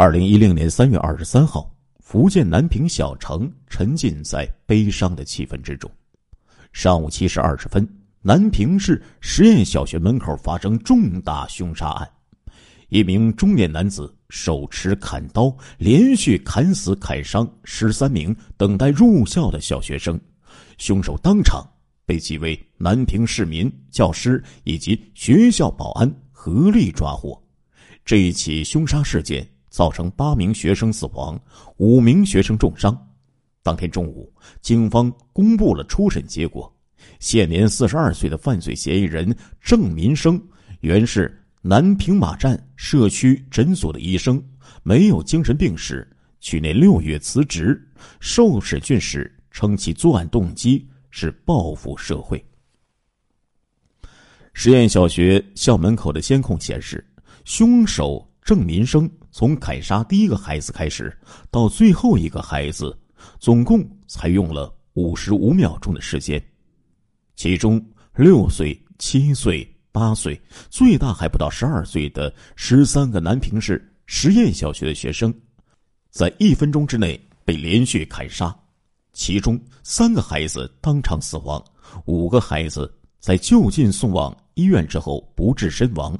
二零一零年三月二十三号，福建南平小城沉浸在悲伤的气氛之中。上午七时二十分，南平市实验小学门口发生重大凶杀案，一名中年男子手持砍刀，连续砍死、砍伤十三名等待入校的小学生，凶手当场被几位南平市民、教师以及学校保安合力抓获。这一起凶杀事件。造成八名学生死亡，五名学生重伤。当天中午，警方公布了初审结果：现年四十二岁的犯罪嫌疑人郑民生，原是南平马站社区诊所的医生，没有精神病史，去年六月辞职。受审讯时称，其作案动机是报复社会。实验小学校门口的监控显示，凶手郑民生。从砍杀第一个孩子开始，到最后一个孩子，总共才用了五十五秒钟的时间。其中六岁、七岁、八岁，最大还不到十二岁的十三个南平市实验小学的学生，在一分钟之内被连续砍杀，其中三个孩子当场死亡，五个孩子在就近送往医院之后不治身亡。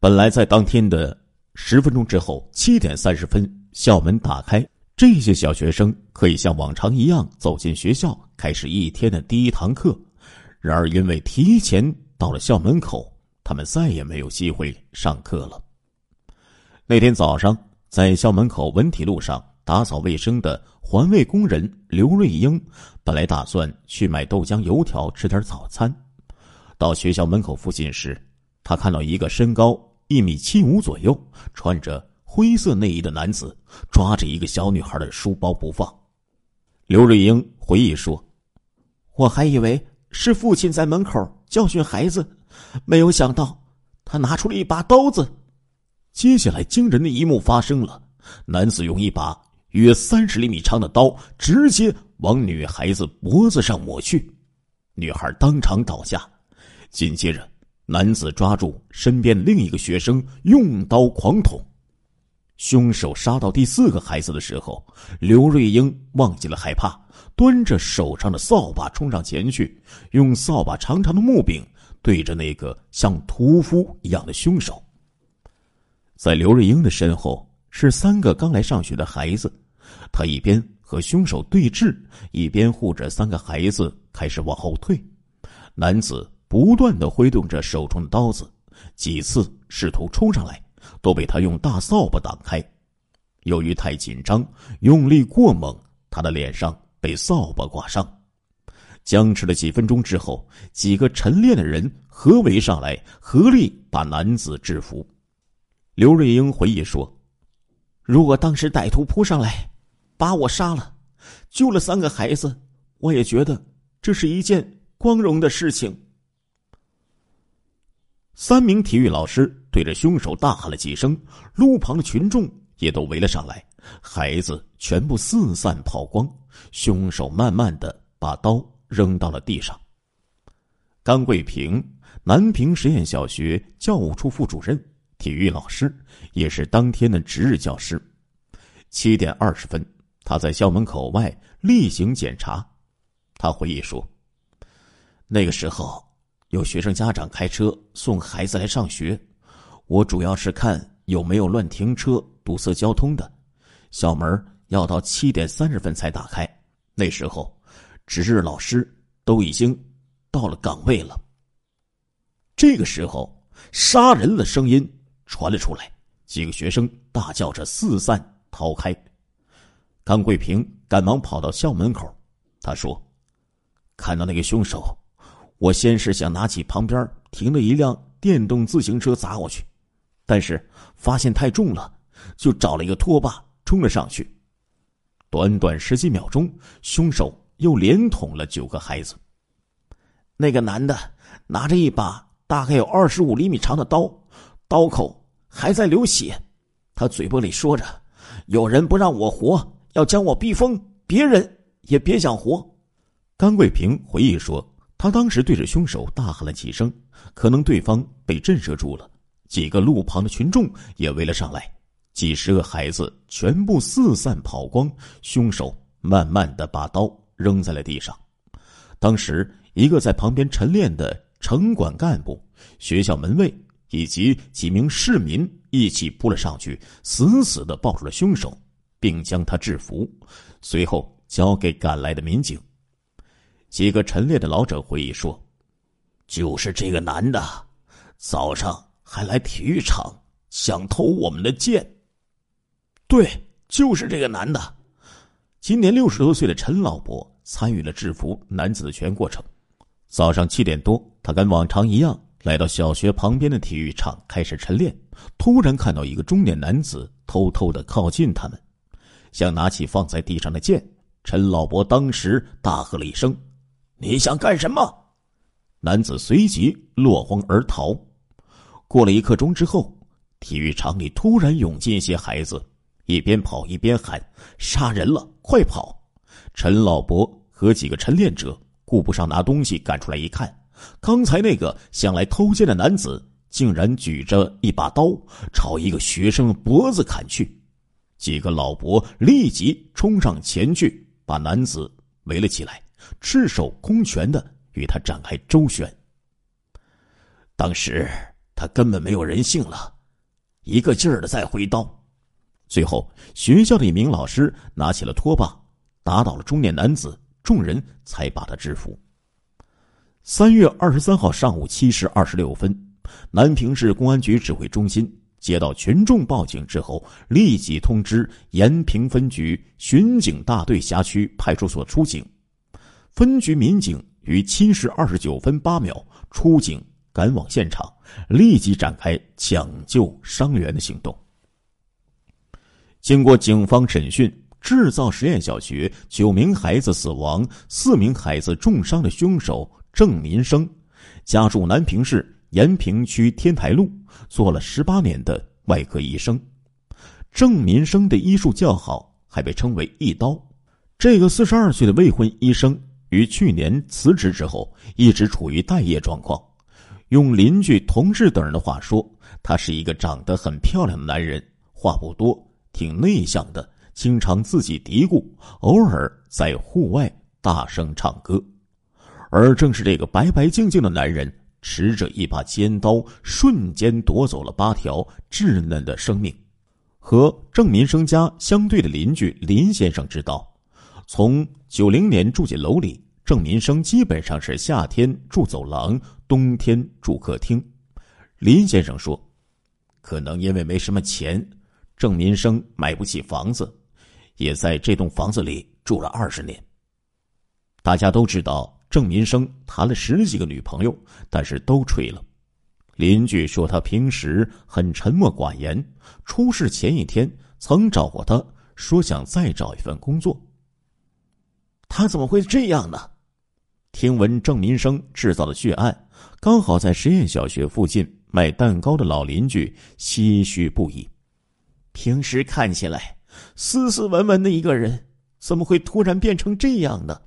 本来在当天的。十分钟之后，七点三十分，校门打开，这些小学生可以像往常一样走进学校，开始一天的第一堂课。然而，因为提前到了校门口，他们再也没有机会上课了。那天早上，在校门口文体路上打扫卫生的环卫工人刘瑞英，本来打算去买豆浆、油条吃点早餐。到学校门口附近时，他看到一个身高。一米七五左右，穿着灰色内衣的男子抓着一个小女孩的书包不放。刘瑞英回忆说：“我还以为是父亲在门口教训孩子，没有想到他拿出了一把刀子。”接下来惊人的一幕发生了：男子用一把约三十厘米长的刀直接往女孩子脖子上抹去，女孩当场倒下。紧接着。男子抓住身边另一个学生，用刀狂捅。凶手杀到第四个孩子的时候，刘瑞英忘记了害怕，端着手上的扫把冲上前去，用扫把长长的木柄对着那个像屠夫一样的凶手。在刘瑞英的身后是三个刚来上学的孩子，他一边和凶手对峙，一边护着三个孩子开始往后退。男子。不断的挥动着手中的刀子，几次试图冲上来，都被他用大扫把挡开。由于太紧张，用力过猛，他的脸上被扫把刮伤。僵持了几分钟之后，几个晨练的人合围上来，合力把男子制服。刘瑞英回忆说：“如果当时歹徒扑上来，把我杀了，救了三个孩子，我也觉得这是一件光荣的事情。”三名体育老师对着凶手大喊了几声，路旁的群众也都围了上来，孩子全部四散跑光。凶手慢慢的把刀扔到了地上。甘桂平，南平实验小学教务处副主任、体育老师，也是当天的值日教师。七点二十分，他在校门口外例行检查。他回忆说：“那个时候。”有学生家长开车送孩子来上学，我主要是看有没有乱停车、堵塞交通的。校门要到七点三十分才打开，那时候值日老师都已经到了岗位了。这个时候，杀人的声音传了出来，几个学生大叫着四散逃开。甘桂平赶忙跑到校门口，他说：“看到那个凶手。”我先是想拿起旁边停的一辆电动自行车砸过去，但是发现太重了，就找了一个拖把冲了上去。短短十几秒钟，凶手又连捅了九个孩子。那个男的拿着一把大概有二十五厘米长的刀，刀口还在流血，他嘴巴里说着：“有人不让我活，要将我逼疯，别人也别想活。”甘桂平回忆说。他当时对着凶手大喊了几声，可能对方被震慑住了。几个路旁的群众也围了上来，几十个孩子全部四散跑光，凶手慢慢的把刀扔在了地上。当时，一个在旁边晨练的城管干部、学校门卫以及几名市民一起扑了上去，死死的抱住了凶手，并将他制服，随后交给赶来的民警。几个晨练的老者回忆说：“就是这个男的，早上还来体育场想偷我们的剑。”对，就是这个男的。今年六十多岁的陈老伯参与了制服男子的全过程。早上七点多，他跟往常一样来到小学旁边的体育场开始晨练。突然看到一个中年男子偷偷的靠近他们，想拿起放在地上的剑。陈老伯当时大喝了一声。你想干什么？男子随即落荒而逃。过了一刻钟之后，体育场里突然涌进一些孩子，一边跑一边喊：“杀人了，快跑！”陈老伯和几个晨练者顾不上拿东西，赶出来一看，刚才那个想来偷奸的男子竟然举着一把刀朝一个学生脖子砍去。几个老伯立即冲上前去，把男子围了起来。赤手空拳的与他展开周旋。当时他根本没有人性了，一个劲儿的在挥刀。最后，学校的一名老师拿起了拖把，打倒了中年男子，众人才把他制服。三月二十三号上午七时二十六分，南平市公安局指挥中心接到群众报警之后，立即通知延平分局巡警大队辖区派出所出警。分局民警于七时二十九分八秒出警赶往现场，立即展开抢救伤员的行动。经过警方审讯，制造实验小学九名孩子死亡、四名孩子重伤的凶手郑民生，家住南平市延平区天台路，做了十八年的外科医生。郑民生的医术较好，还被称为“一刀”。这个四十二岁的未婚医生。于去年辞职之后，一直处于待业状况。用邻居、同事等人的话说，他是一个长得很漂亮的男人，话不多，挺内向的，经常自己嘀咕，偶尔在户外大声唱歌。而正是这个白白净净的男人，持着一把尖刀，瞬间夺走了八条稚嫩的生命。和郑民生家相对的邻居林先生知道。从九零年住进楼里，郑民生基本上是夏天住走廊，冬天住客厅。林先生说：“可能因为没什么钱，郑民生买不起房子，也在这栋房子里住了二十年。”大家都知道，郑民生谈了十几个女朋友，但是都吹了。邻居说他平时很沉默寡言，出事前一天曾找过他，说想再找一份工作。他怎么会这样呢？听闻郑民生制造的血案，刚好在实验小学附近卖蛋糕的老邻居唏嘘不已。平时看起来斯斯文文的一个人，怎么会突然变成这样呢？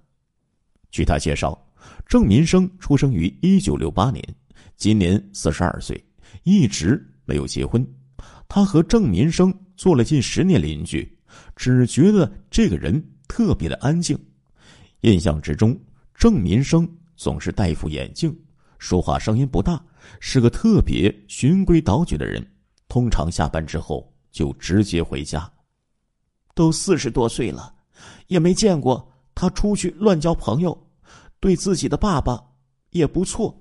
据他介绍，郑民生出生于一九六八年，今年四十二岁，一直没有结婚。他和郑民生做了近十年邻居，只觉得这个人特别的安静。印象之中，郑民生总是戴副眼镜，说话声音不大，是个特别循规蹈矩的人。通常下班之后就直接回家。都四十多岁了，也没见过他出去乱交朋友，对自己的爸爸也不错。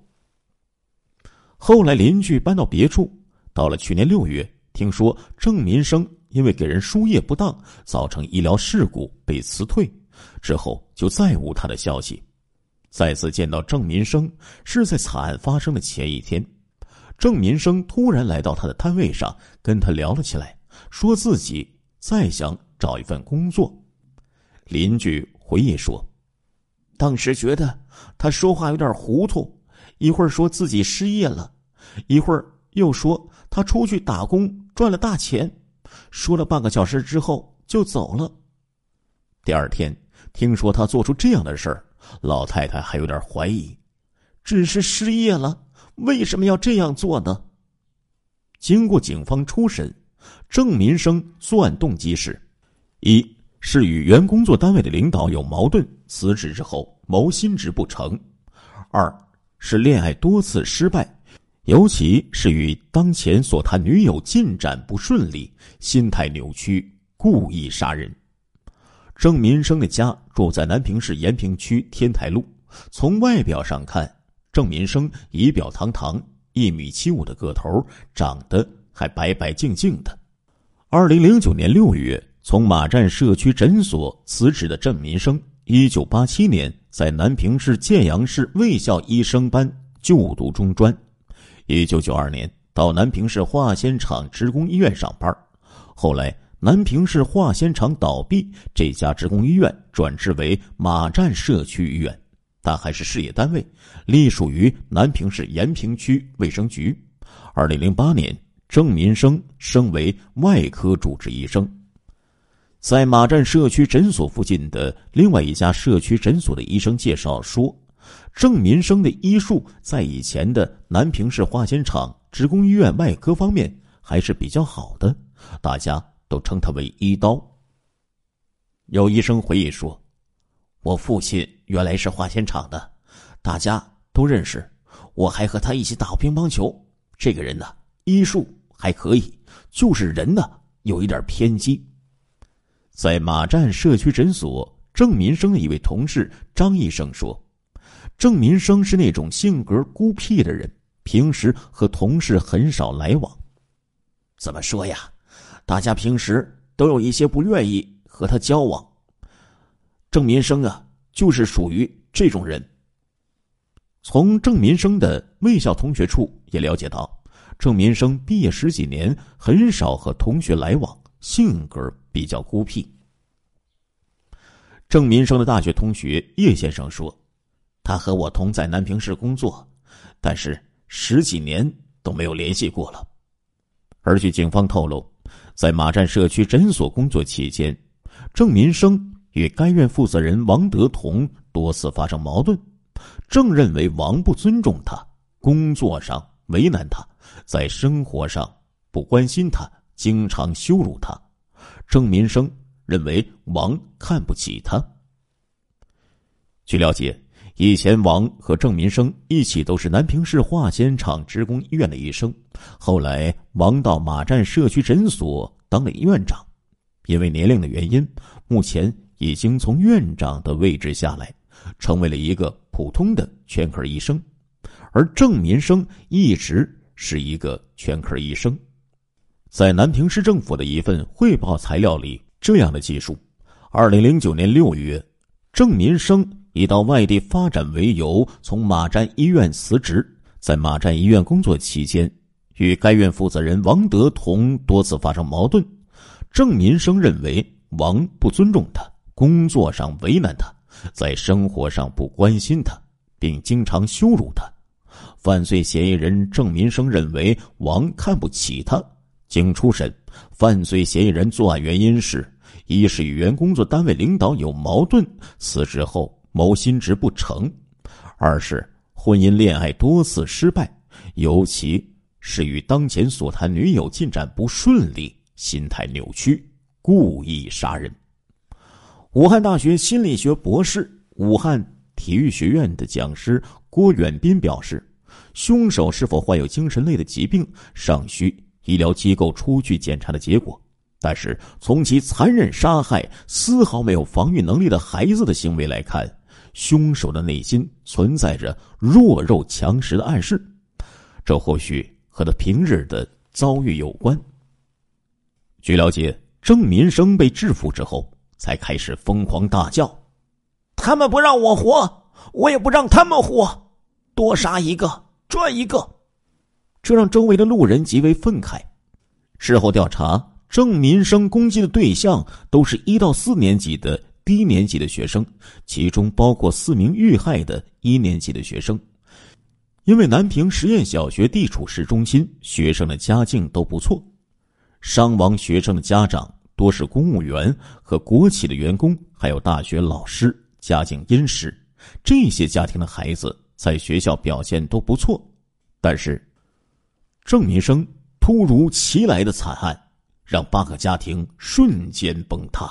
后来邻居搬到别处，到了去年六月，听说郑民生因为给人输液不当，造成医疗事故被辞退。之后就再无他的消息。再次见到郑民生是在惨案发生的前一天。郑民生突然来到他的摊位上，跟他聊了起来，说自己再想找一份工作。邻居回忆说，当时觉得他说话有点糊涂，一会儿说自己失业了，一会儿又说他出去打工赚了大钱。说了半个小时之后就走了。第二天。听说他做出这样的事儿，老太太还有点怀疑，只是失业了，为什么要这样做呢？经过警方初审，郑民生作案动机是：一是与原工作单位的领导有矛盾，辞职之后谋薪职不成；二是恋爱多次失败，尤其是与当前所谈女友进展不顺利，心态扭曲，故意杀人。郑民生的家住在南平市延平区天台路。从外表上看，郑民生仪表堂堂，一米七五的个头，长得还白白净净的。二零零九年六月，从马站社区诊所辞职的郑民生，一九八七年在南平市建阳市卫校医生班就读中专，一九九二年到南平市化纤厂职工医院上班，后来。南平市化纤厂倒闭，这家职工医院转制为马站社区医院，但还是事业单位，隶属于南平市延平区卫生局。二零零八年，郑民生升为外科主治医生。在马站社区诊所附近的另外一家社区诊所的医生介绍说，郑民生的医术在以前的南平市化纤厂职工医院外科方面还是比较好的，大家。都称他为一刀。有医生回忆说：“我父亲原来是化纤厂的，大家都认识。我还和他一起打过乒乓球。这个人呢，医术还可以，就是人呢有一点偏激。”在马站社区诊所，郑民生的一位同事张医生说：“郑民生是那种性格孤僻的人，平时和同事很少来往。怎么说呀？”大家平时都有一些不愿意和他交往。郑民生啊，就是属于这种人。从郑民生的卫校同学处也了解到，郑民生毕业十几年，很少和同学来往，性格比较孤僻。郑民生的大学同学叶先生说：“他和我同在南平市工作，但是十几年都没有联系过了。”而据警方透露。在马站社区诊所工作期间，郑民生与该院负责人王德同多次发生矛盾。郑认为王不尊重他，工作上为难他，在生活上不关心他，经常羞辱他。郑民生认为王看不起他。据了解，以前王和郑民生一起都是南平市化纤厂职工医院的医生。后来，王到马站社区诊所当了院长，因为年龄的原因，目前已经从院长的位置下来，成为了一个普通的全科医生。而郑民生一直是一个全科医生。在南平市政府的一份汇报材料里，这样的记述：二零零九年六月，郑民生以到外地发展为由，从马站医院辞职，在马站医院工作期间。与该院负责人王德同多次发生矛盾，郑民生认为王不尊重他，工作上为难他，在生活上不关心他，并经常羞辱他。犯罪嫌疑人郑民生认为王看不起他。经初审，犯罪嫌疑人作案原因是：一是与原工作单位领导有矛盾，辞职后谋心职不成；二是婚姻恋爱多次失败，尤其。是与当前所谈女友进展不顺利，心态扭曲，故意杀人。武汉大学心理学博士、武汉体育学院的讲师郭远斌表示，凶手是否患有精神类的疾病，尚需医疗机构出具检查的结果。但是，从其残忍杀害丝毫没有防御能力的孩子的行为来看，凶手的内心存在着弱肉强食的暗示。这或许。和他平日的遭遇有关。据了解，郑民生被制服之后，才开始疯狂大叫：“他们不让我活，我也不让他们活，多杀一个赚一个。”这让周围的路人极为愤慨。事后调查，郑民生攻击的对象都是一到四年级的低年级的学生，其中包括四名遇害的一年级的学生。因为南平实验小学地处市中心，学生的家境都不错。伤亡学生的家长多是公务员和国企的员工，还有大学老师，家境殷实。这些家庭的孩子在学校表现都不错。但是，郑民生突如其来的惨案，让八个家庭瞬间崩塌。